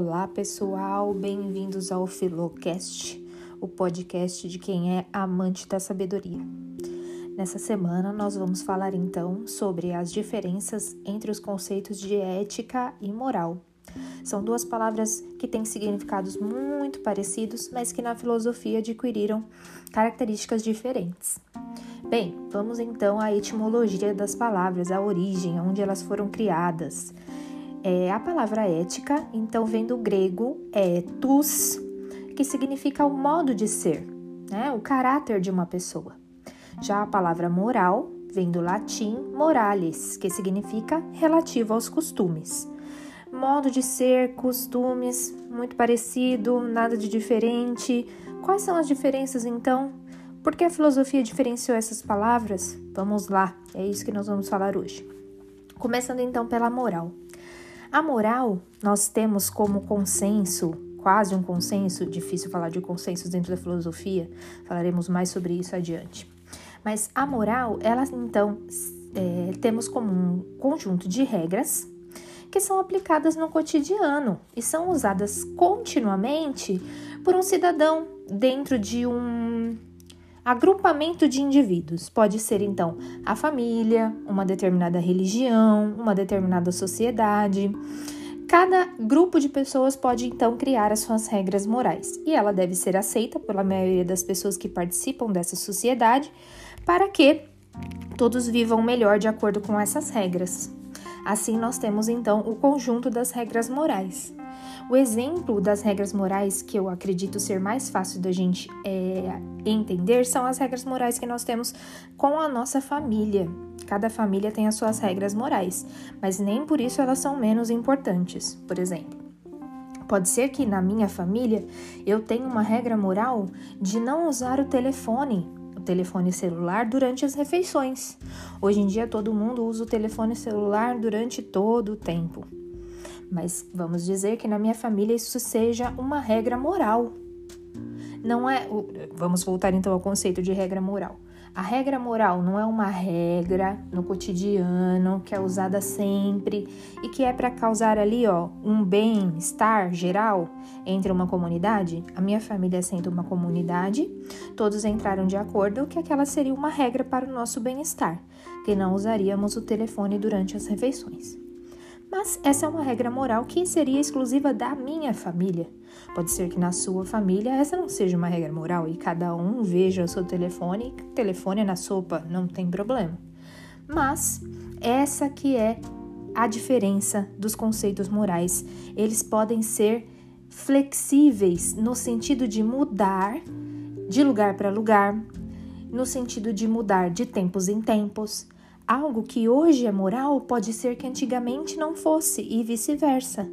Olá, pessoal, bem-vindos ao Filocast, o podcast de quem é amante da sabedoria. Nessa semana, nós vamos falar então sobre as diferenças entre os conceitos de ética e moral. São duas palavras que têm significados muito parecidos, mas que na filosofia adquiriram características diferentes. Bem, vamos então à etimologia das palavras, a origem, onde elas foram criadas. É, a palavra ética, então, vem do grego ethos, que significa o modo de ser, né? o caráter de uma pessoa. Já a palavra moral vem do latim moralis, que significa relativo aos costumes. Modo de ser, costumes, muito parecido, nada de diferente. Quais são as diferenças então? Por que a filosofia diferenciou essas palavras? Vamos lá, é isso que nós vamos falar hoje. Começando então pela moral. A moral, nós temos como consenso, quase um consenso, difícil falar de consensos dentro da filosofia, falaremos mais sobre isso adiante. Mas a moral, ela então é, temos como um conjunto de regras que são aplicadas no cotidiano e são usadas continuamente por um cidadão dentro de um Agrupamento de indivíduos pode ser então a família, uma determinada religião, uma determinada sociedade. Cada grupo de pessoas pode então criar as suas regras morais e ela deve ser aceita pela maioria das pessoas que participam dessa sociedade para que todos vivam melhor de acordo com essas regras. Assim, nós temos então o conjunto das regras morais. O exemplo das regras morais que eu acredito ser mais fácil da gente é, entender são as regras morais que nós temos com a nossa família. Cada família tem as suas regras morais, mas nem por isso elas são menos importantes. Por exemplo, pode ser que na minha família eu tenha uma regra moral de não usar o telefone o telefone celular durante as refeições. Hoje em dia todo mundo usa o telefone celular durante todo o tempo. Mas vamos dizer que na minha família isso seja uma regra moral. Não é. Vamos voltar então ao conceito de regra moral. A regra moral não é uma regra no cotidiano que é usada sempre e que é para causar ali, ó, um bem-estar geral entre uma comunidade. A minha família sendo uma comunidade, todos entraram de acordo que aquela seria uma regra para o nosso bem-estar, que não usaríamos o telefone durante as refeições. Mas essa é uma regra moral que seria exclusiva da minha família. Pode ser que na sua família essa não seja uma regra moral e cada um veja o seu telefone, telefone é na sopa, não tem problema. Mas essa que é a diferença dos conceitos morais. Eles podem ser flexíveis no sentido de mudar de lugar para lugar, no sentido de mudar de tempos em tempos, Algo que hoje é moral pode ser que antigamente não fosse e vice-versa.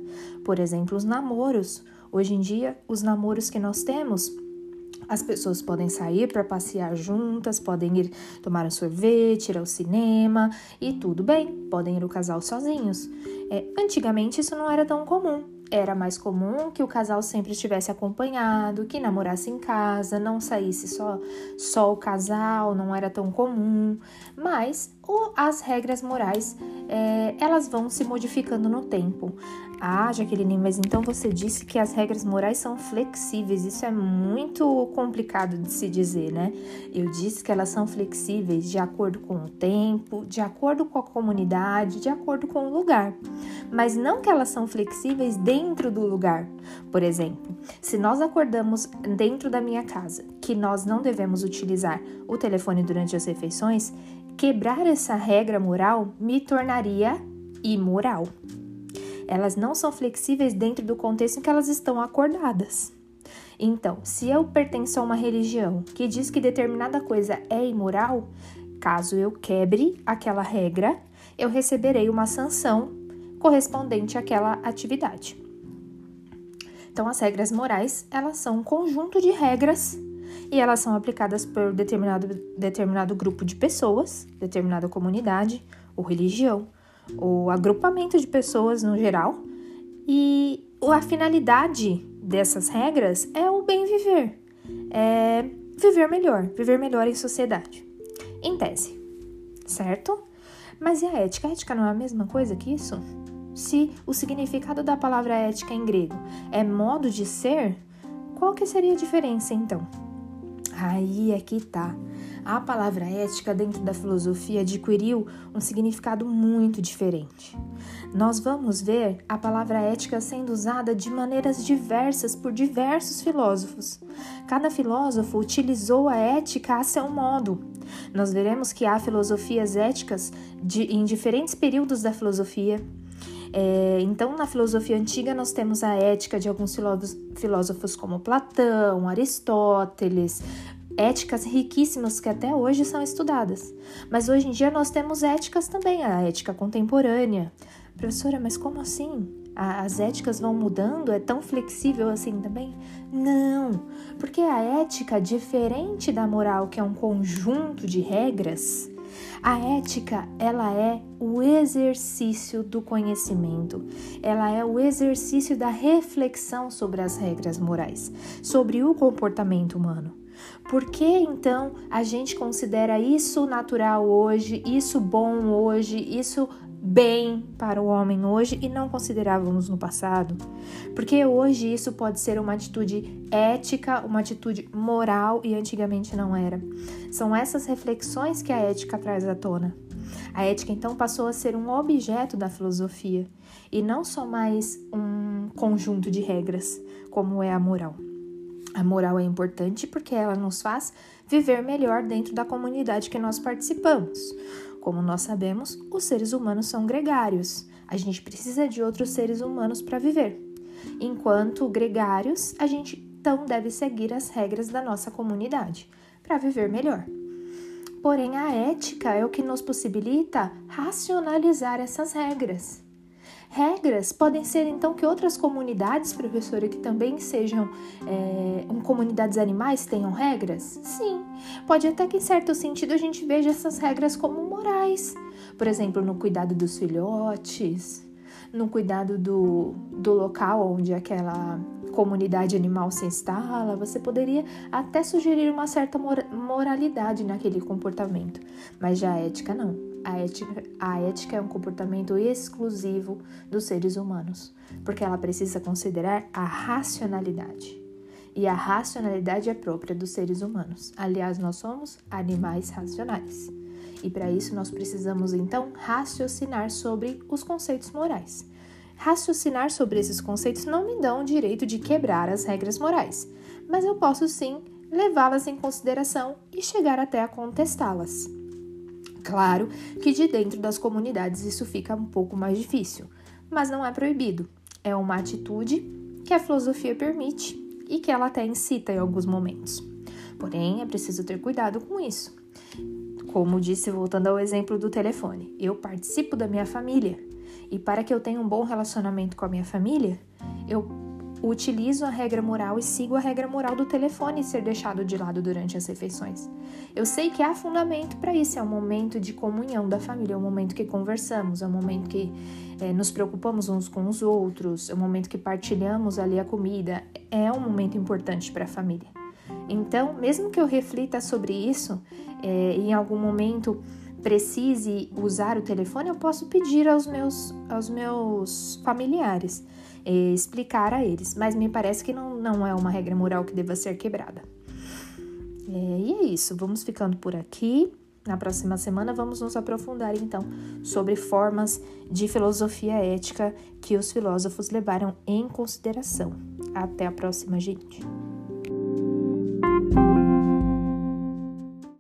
Por exemplo, os namoros. Hoje em dia, os namoros que nós temos as pessoas podem sair para passear juntas, podem ir tomar um sorvete, ir ao cinema e tudo bem, podem ir o casal sozinhos. É, antigamente isso não era tão comum. Era mais comum que o casal sempre estivesse acompanhado, que namorasse em casa, não saísse só, só o casal, não era tão comum. Mas o, as regras morais, é, elas vão se modificando no tempo. Ah, Jaqueline, mas então você disse que as regras morais são flexíveis. Isso é muito complicado de se dizer, né? Eu disse que elas são flexíveis de acordo com o tempo, de acordo com a comunidade, de acordo com o lugar. Mas não que elas são flexíveis dentro do lugar. Por exemplo, se nós acordamos dentro da minha casa que nós não devemos utilizar o telefone durante as refeições, quebrar essa regra moral me tornaria imoral elas não são flexíveis dentro do contexto em que elas estão acordadas. Então, se eu pertenço a uma religião que diz que determinada coisa é imoral, caso eu quebre aquela regra, eu receberei uma sanção correspondente àquela atividade. Então, as regras morais, elas são um conjunto de regras e elas são aplicadas por determinado, determinado grupo de pessoas, determinada comunidade ou religião o agrupamento de pessoas no geral. E a finalidade dessas regras é o bem viver, é viver melhor, viver melhor em sociedade. Em tese, certo? Mas e a ética? A ética não é a mesma coisa que isso? Se o significado da palavra ética em grego é modo de ser, qual que seria a diferença então? Aí é que tá. A palavra ética dentro da filosofia adquiriu um significado muito diferente. Nós vamos ver a palavra ética sendo usada de maneiras diversas por diversos filósofos. Cada filósofo utilizou a ética a seu modo. Nós veremos que há filosofias éticas de, em diferentes períodos da filosofia. É, então, na filosofia antiga, nós temos a ética de alguns filósofos como Platão, Aristóteles, éticas riquíssimas que até hoje são estudadas. Mas hoje em dia nós temos éticas também, a ética contemporânea. Professora, mas como assim? As éticas vão mudando? É tão flexível assim também? Não, porque a ética, diferente da moral, que é um conjunto de regras, a ética, ela é o exercício do conhecimento. Ela é o exercício da reflexão sobre as regras morais, sobre o comportamento humano. Por que então a gente considera isso natural hoje, isso bom hoje, isso bem para o homem hoje e não considerávamos no passado? Porque hoje isso pode ser uma atitude ética, uma atitude moral e antigamente não era. São essas reflexões que a ética traz à tona. A ética então passou a ser um objeto da filosofia e não só mais um conjunto de regras, como é a moral. A moral é importante porque ela nos faz viver melhor dentro da comunidade que nós participamos. Como nós sabemos, os seres humanos são gregários. A gente precisa de outros seres humanos para viver. Enquanto gregários, a gente então deve seguir as regras da nossa comunidade para viver melhor. Porém, a ética é o que nos possibilita racionalizar essas regras. Regras podem ser então que outras comunidades, professora, que também sejam é, comunidades animais tenham regras? Sim, pode até que em certo sentido a gente veja essas regras como morais. Por exemplo, no cuidado dos filhotes, no cuidado do, do local onde aquela comunidade animal se instala, você poderia até sugerir uma certa moralidade naquele comportamento, mas já a ética não. A ética, a ética é um comportamento exclusivo dos seres humanos, porque ela precisa considerar a racionalidade. E a racionalidade é própria dos seres humanos. Aliás, nós somos animais racionais. E para isso nós precisamos então raciocinar sobre os conceitos morais. Raciocinar sobre esses conceitos não me dão o direito de quebrar as regras morais, mas eu posso sim levá-las em consideração e chegar até a contestá-las. Claro que de dentro das comunidades isso fica um pouco mais difícil, mas não é proibido. É uma atitude que a filosofia permite e que ela até incita em alguns momentos. Porém, é preciso ter cuidado com isso. Como disse, voltando ao exemplo do telefone, eu participo da minha família e para que eu tenha um bom relacionamento com a minha família, eu utilizo a regra moral e sigo a regra moral do telefone ser deixado de lado durante as refeições. Eu sei que há fundamento para isso, é um momento de comunhão da família, é um momento que conversamos, é um momento que é, nos preocupamos uns com os outros, é um momento que partilhamos ali a comida, é um momento importante para a família. Então, mesmo que eu reflita sobre isso, é, em algum momento precise usar o telefone, eu posso pedir aos meus, aos meus familiares, é, explicar a eles, mas me parece que não, não é uma regra moral que deva ser quebrada. É, e é isso, vamos ficando por aqui. Na próxima semana vamos nos aprofundar então sobre formas de filosofia ética que os filósofos levaram em consideração. Até a próxima, gente.